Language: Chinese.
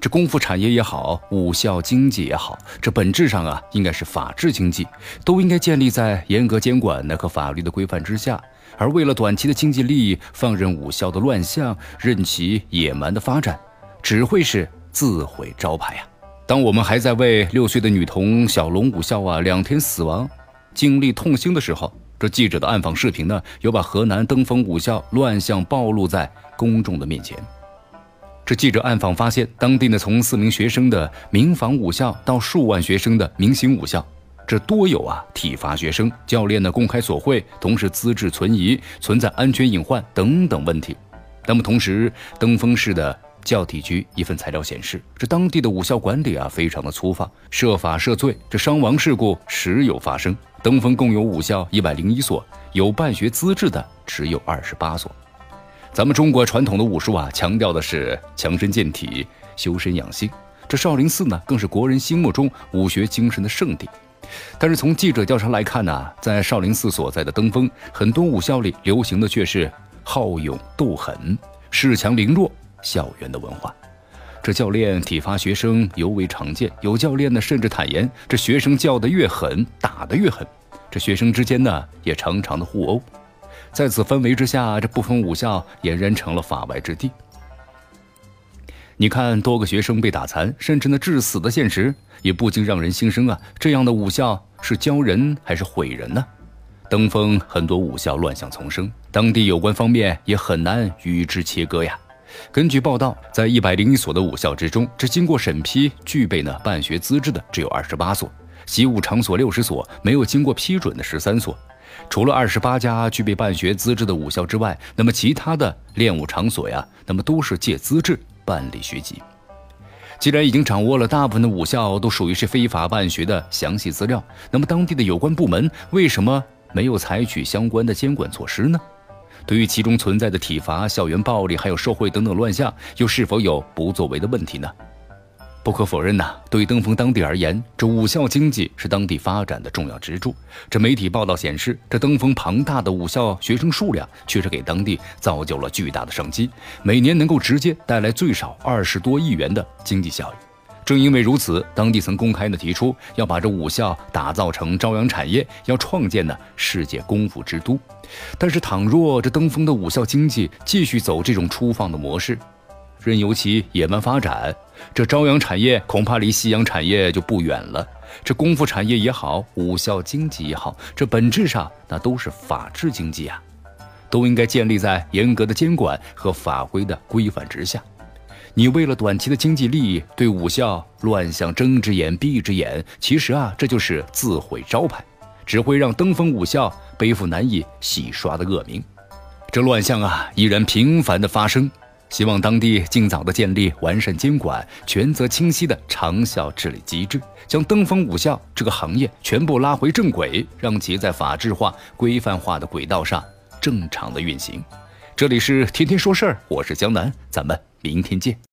这功夫产业也好，武校经济也好，这本质上啊，应该是法治经济，都应该建立在严格监管的和法律的规范之下。而为了短期的经济利益，放任武校的乱象，任其野蛮的发展，只会是自毁招牌呀！当我们还在为六岁的女童小龙武校啊两天死亡，经历痛心的时候，这记者的暗访视频呢，又把河南登封武校乱象暴露在公众的面前。这记者暗访发现，当地呢从四名学生的民防武校到数万学生的明星武校，这多有啊体罚学生，教练呢公开索贿，同时资质存疑，存在安全隐患等等问题。那么同时，登封市的教体局一份材料显示，这当地的武校管理啊非常的粗放，设法设罪，这伤亡事故时有发生。登封共有武校一百零一所，有办学资质的只有二十八所。咱们中国传统的武术啊，强调的是强身健体、修身养性。这少林寺呢，更是国人心目中武学精神的圣地。但是从记者调查来看呢，在少林寺所在的登封，很多武校里流行的却是好勇斗狠、恃强凌弱校园的文化。这教练体罚学生尤为常见，有教练呢甚至坦言，这学生叫得越狠，打得越狠。这学生之间呢，也常常的互殴。在此氛围之下，这部分武校俨然成了法外之地。你看，多个学生被打残，甚至呢致死的现实，也不禁让人心生啊，这样的武校是教人还是毁人呢？登封很多武校乱象丛生，当地有关方面也很难与之切割呀。根据报道，在一百零一所的武校之中，这经过审批具备呢办学资质的只有二十八所，习武场所六十所，没有经过批准的十三所。除了二十八家具备办学资质的武校之外，那么其他的练武场所呀，那么都是借资质办理学籍。既然已经掌握了大部分的武校都属于是非法办学的详细资料，那么当地的有关部门为什么没有采取相关的监管措施呢？对于其中存在的体罚、校园暴力还有受贿等等乱象，又是否有不作为的问题呢？不可否认呐，对登封当地而言，这武校经济是当地发展的重要支柱。这媒体报道显示，这登封庞大的武校学生数量，确实给当地造就了巨大的商机，每年能够直接带来最少二十多亿元的经济效益。正因为如此，当地曾公开的提出要把这武校打造成朝阳产业，要创建呢世界功夫之都。但是，倘若这登封的武校经济继续走这种粗放的模式，任由其野蛮发展，这朝阳产业恐怕离夕阳产业就不远了。这功夫产业也好，武校经济也好，这本质上那都是法治经济啊，都应该建立在严格的监管和法规的规范之下。你为了短期的经济利益，对武校乱象睁只眼闭只眼，其实啊，这就是自毁招牌，只会让登封武校背负难以洗刷的恶名。这乱象啊，依然频繁的发生。希望当地尽早的建立完善监管、权责清晰的长效治理机制，将登封武校这个行业全部拉回正轨，让其在法治化、规范化的轨道上正常的运行。这里是天天说事儿，我是江南，咱们明天见。